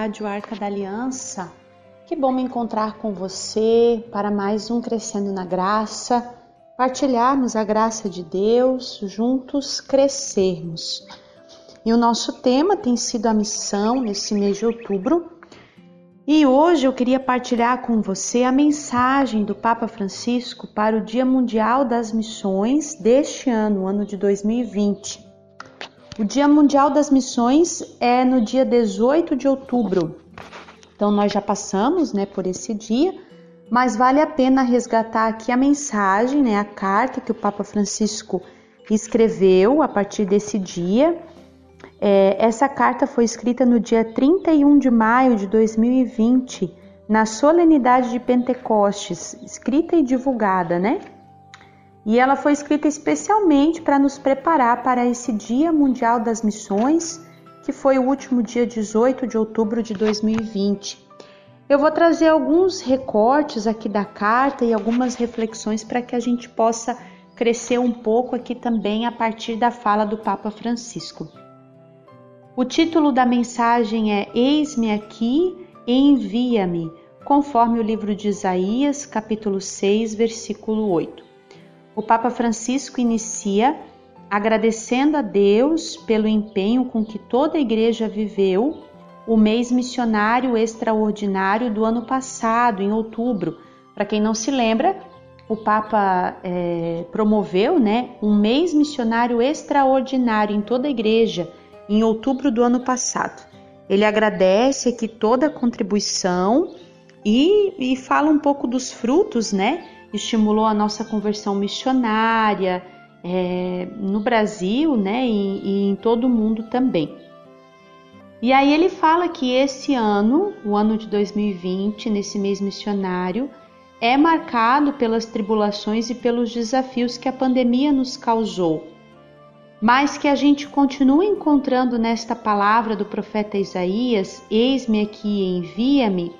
Rádio Arca da Aliança. Que bom me encontrar com você para mais um Crescendo na Graça, partilharmos a graça de Deus, juntos crescermos. E o nosso tema tem sido a missão nesse mês de outubro. E hoje eu queria partilhar com você a mensagem do Papa Francisco para o Dia Mundial das Missões deste ano, ano de 2020. O Dia Mundial das Missões é no dia 18 de outubro. Então nós já passamos, né, por esse dia, mas vale a pena resgatar aqui a mensagem, né, a carta que o Papa Francisco escreveu a partir desse dia. É, essa carta foi escrita no dia 31 de maio de 2020, na solenidade de Pentecostes, escrita e divulgada, né? E ela foi escrita especialmente para nos preparar para esse Dia Mundial das Missões, que foi o último dia 18 de outubro de 2020. Eu vou trazer alguns recortes aqui da carta e algumas reflexões para que a gente possa crescer um pouco aqui também a partir da fala do Papa Francisco. O título da mensagem é Eis-me aqui, envia-me, conforme o livro de Isaías, capítulo 6, versículo 8 o Papa Francisco inicia agradecendo a Deus pelo empenho com que toda a igreja viveu o mês missionário extraordinário do ano passado, em outubro. Para quem não se lembra, o Papa é, promoveu né, um mês missionário extraordinário em toda a igreja em outubro do ano passado. Ele agradece aqui toda a contribuição e, e fala um pouco dos frutos, né? Estimulou a nossa conversão missionária é, no Brasil né, e, e em todo o mundo também. E aí ele fala que esse ano, o ano de 2020, nesse mês missionário, é marcado pelas tribulações e pelos desafios que a pandemia nos causou, mas que a gente continua encontrando nesta palavra do profeta Isaías: Eis-me aqui, envia-me,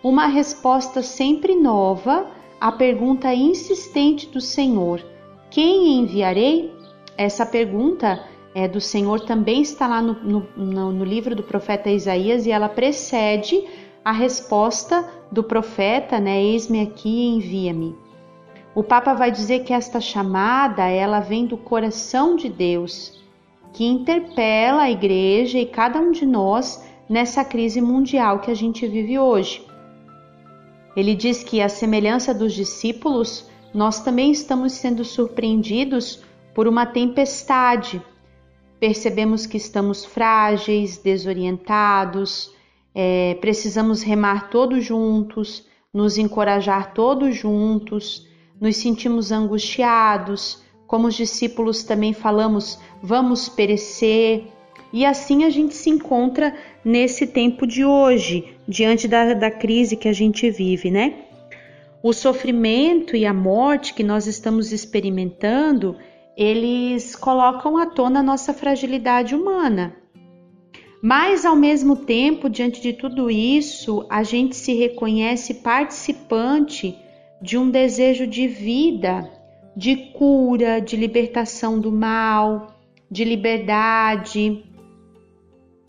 uma resposta sempre nova a pergunta insistente do Senhor: Quem enviarei? Essa pergunta é, do Senhor também está lá no, no, no livro do profeta Isaías e ela precede a resposta do profeta, né? Eis-me aqui, envia-me. O Papa vai dizer que esta chamada ela vem do coração de Deus, que interpela a igreja e cada um de nós nessa crise mundial que a gente vive hoje. Ele diz que, à semelhança dos discípulos, nós também estamos sendo surpreendidos por uma tempestade. Percebemos que estamos frágeis, desorientados, é, precisamos remar todos juntos, nos encorajar todos juntos, nos sentimos angustiados, como os discípulos também falamos, vamos perecer. E assim a gente se encontra nesse tempo de hoje, diante da, da crise que a gente vive, né? O sofrimento e a morte que nós estamos experimentando, eles colocam à tona a nossa fragilidade humana. Mas, ao mesmo tempo, diante de tudo isso, a gente se reconhece participante de um desejo de vida, de cura, de libertação do mal, de liberdade,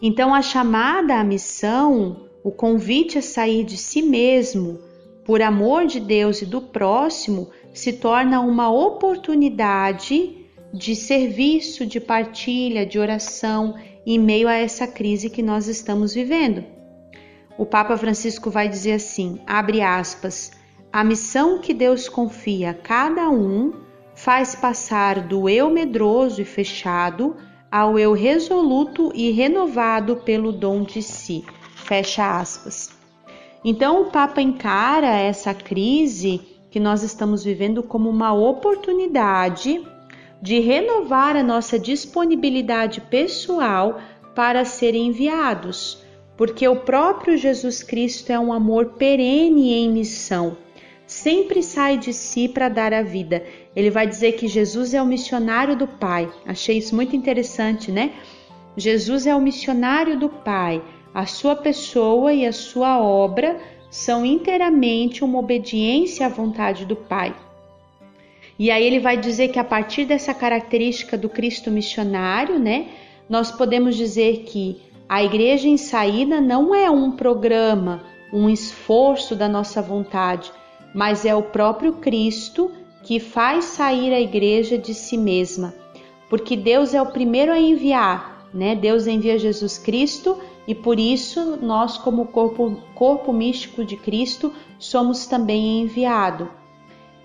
então, a chamada à missão, o convite a sair de si mesmo, por amor de Deus e do próximo, se torna uma oportunidade de serviço, de partilha, de oração em meio a essa crise que nós estamos vivendo. O Papa Francisco vai dizer assim: abre aspas, a missão que Deus confia a cada um faz passar do eu medroso e fechado ao eu resoluto e renovado pelo dom de si. Fecha aspas. Então o Papa encara essa crise que nós estamos vivendo como uma oportunidade de renovar a nossa disponibilidade pessoal para ser enviados, porque o próprio Jesus Cristo é um amor perene em missão sempre sai de si para dar a vida. Ele vai dizer que Jesus é o missionário do Pai. Achei isso muito interessante, né? Jesus é o missionário do Pai. A sua pessoa e a sua obra são inteiramente uma obediência à vontade do Pai. E aí ele vai dizer que a partir dessa característica do Cristo missionário, né, nós podemos dizer que A igreja em saída não é um programa, um esforço da nossa vontade, mas é o próprio Cristo que faz sair a igreja de si mesma. Porque Deus é o primeiro a enviar, né? Deus envia Jesus Cristo e por isso nós, como corpo, corpo místico de Cristo, somos também enviado.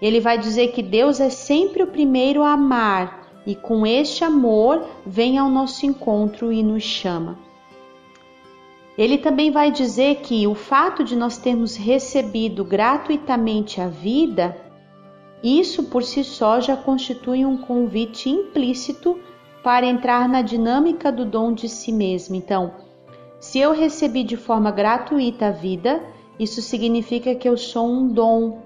Ele vai dizer que Deus é sempre o primeiro a amar e com este amor vem ao nosso encontro e nos chama. Ele também vai dizer que o fato de nós termos recebido gratuitamente a vida, isso por si só já constitui um convite implícito para entrar na dinâmica do dom de si mesmo. Então, se eu recebi de forma gratuita a vida, isso significa que eu sou um dom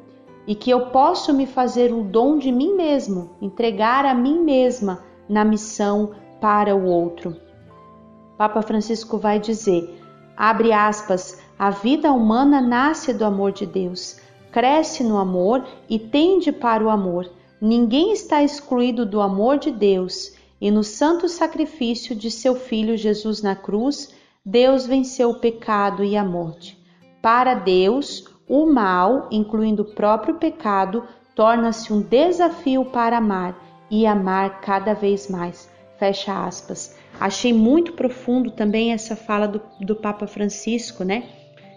e que eu posso me fazer o dom de mim mesmo, entregar a mim mesma na missão para o outro. Papa Francisco vai dizer: abre aspas, a vida humana nasce do amor de Deus, cresce no amor e tende para o amor. Ninguém está excluído do amor de Deus, e no santo sacrifício de seu Filho Jesus na cruz, Deus venceu o pecado e a morte. Para Deus, o mal, incluindo o próprio pecado, torna-se um desafio para amar e amar cada vez mais. Fecha aspas. Achei muito profundo também essa fala do, do Papa Francisco, né?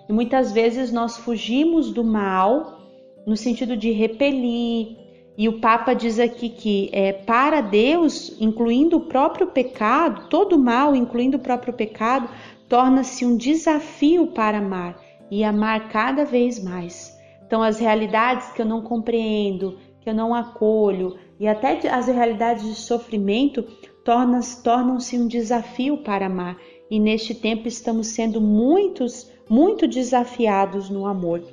E muitas vezes nós fugimos do mal no sentido de repelir. E o Papa diz aqui que é, para Deus, incluindo o próprio pecado, todo mal, incluindo o próprio pecado, torna-se um desafio para amar e amar cada vez mais. Então, as realidades que eu não compreendo, que eu não acolho, e até as realidades de sofrimento tornam-se um desafio para amar. E neste tempo estamos sendo muitos, muito desafiados no amor.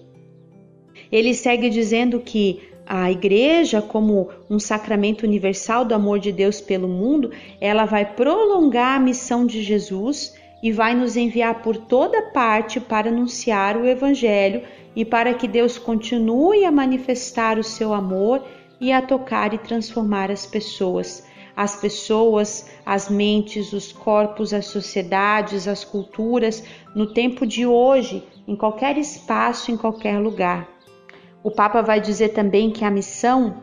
Ele segue dizendo que a igreja, como um sacramento universal do amor de Deus pelo mundo, ela vai prolongar a missão de Jesus e vai nos enviar por toda parte para anunciar o Evangelho e para que Deus continue a manifestar o seu amor e a tocar e transformar as pessoas. As pessoas, as mentes, os corpos, as sociedades, as culturas, no tempo de hoje, em qualquer espaço, em qualquer lugar. O Papa vai dizer também que a missão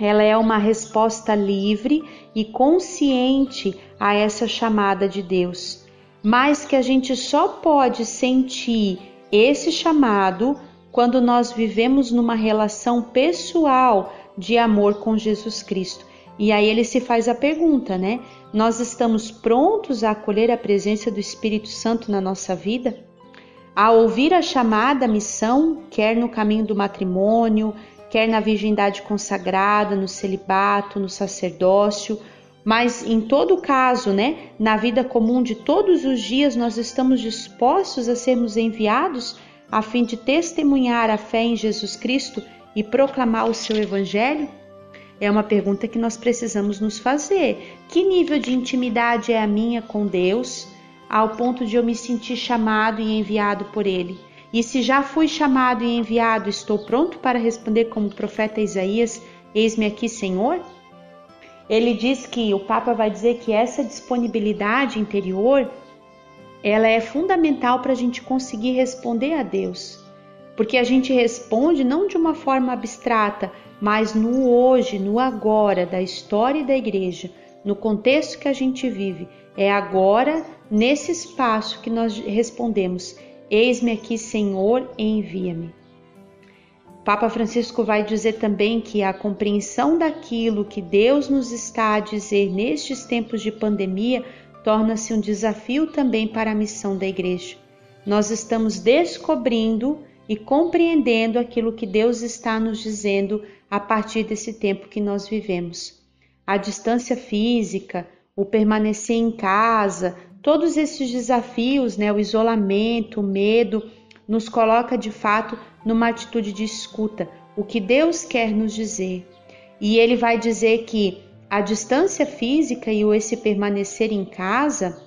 ela é uma resposta livre e consciente a essa chamada de Deus mas que a gente só pode sentir esse chamado quando nós vivemos numa relação pessoal de amor com Jesus Cristo. E aí ele se faz a pergunta, né? Nós estamos prontos a acolher a presença do Espírito Santo na nossa vida? A ouvir a chamada, missão, quer no caminho do matrimônio, quer na virgindade consagrada, no celibato, no sacerdócio, mas em todo caso, né, na vida comum de todos os dias, nós estamos dispostos a sermos enviados a fim de testemunhar a fé em Jesus Cristo e proclamar o seu evangelho? É uma pergunta que nós precisamos nos fazer. Que nível de intimidade é a minha com Deus, ao ponto de eu me sentir chamado e enviado por Ele? E se já fui chamado e enviado, estou pronto para responder como o profeta Isaías: Eis-me aqui, Senhor? Ele diz que o Papa vai dizer que essa disponibilidade interior ela é fundamental para a gente conseguir responder a Deus, porque a gente responde não de uma forma abstrata, mas no hoje, no agora da história da igreja, no contexto que a gente vive. É agora, nesse espaço, que nós respondemos: Eis-me aqui, Senhor, envia-me. Papa Francisco vai dizer também que a compreensão daquilo que Deus nos está a dizer nestes tempos de pandemia torna-se um desafio também para a missão da Igreja. Nós estamos descobrindo e compreendendo aquilo que Deus está nos dizendo a partir desse tempo que nós vivemos. A distância física, o permanecer em casa, todos esses desafios, né, o isolamento, o medo, nos coloca de fato numa atitude de escuta, o que Deus quer nos dizer. E ele vai dizer que a distância física e o esse permanecer em casa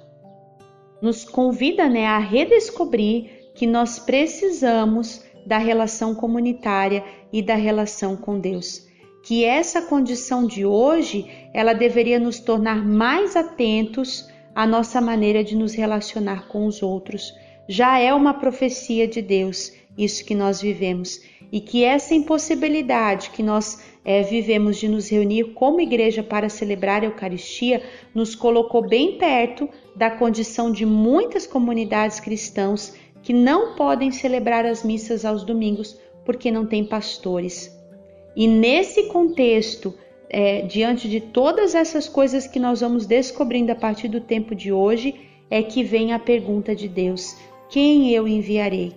nos convida né, a redescobrir que nós precisamos da relação comunitária e da relação com Deus. Que essa condição de hoje, ela deveria nos tornar mais atentos a nossa maneira de nos relacionar com os outros. Já é uma profecia de Deus isso que nós vivemos e que essa impossibilidade que nós é, vivemos de nos reunir como igreja para celebrar a Eucaristia nos colocou bem perto da condição de muitas comunidades cristãs que não podem celebrar as missas aos domingos porque não têm pastores. E nesse contexto, é, diante de todas essas coisas que nós vamos descobrindo a partir do tempo de hoje, é que vem a pergunta de Deus: quem eu enviarei?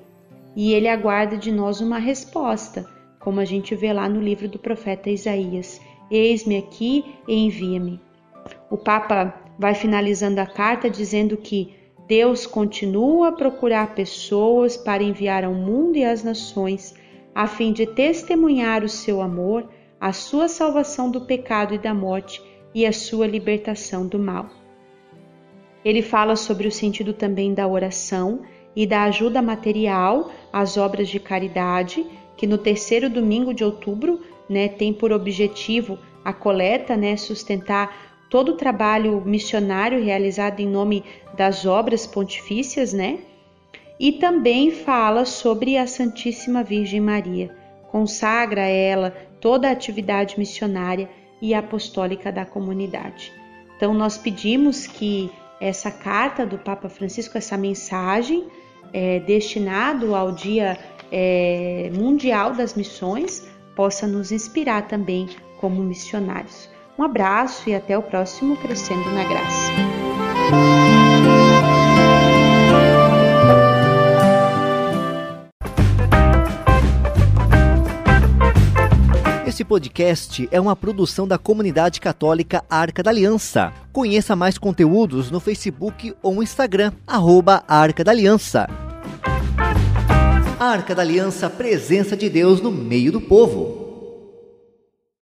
E ele aguarda de nós uma resposta, como a gente vê lá no livro do profeta Isaías: Eis-me aqui envia-me. O Papa vai finalizando a carta dizendo que Deus continua a procurar pessoas para enviar ao mundo e às nações, a fim de testemunhar o seu amor a sua salvação do pecado e da morte e a sua libertação do mal. Ele fala sobre o sentido também da oração e da ajuda material às obras de caridade, que no terceiro domingo de outubro né, tem por objetivo a coleta, né, sustentar todo o trabalho missionário realizado em nome das obras pontifícias, né? E também fala sobre a Santíssima Virgem Maria, consagra a ela toda a atividade missionária e apostólica da comunidade. Então, nós pedimos que essa carta do Papa Francisco, essa mensagem é, destinado ao Dia é, Mundial das Missões, possa nos inspirar também como missionários. Um abraço e até o próximo Crescendo na Graça. Esse podcast é uma produção da comunidade católica Arca da Aliança. Conheça mais conteúdos no Facebook ou Instagram, arroba Arca da Aliança. Arca da Aliança, presença de Deus no meio do povo.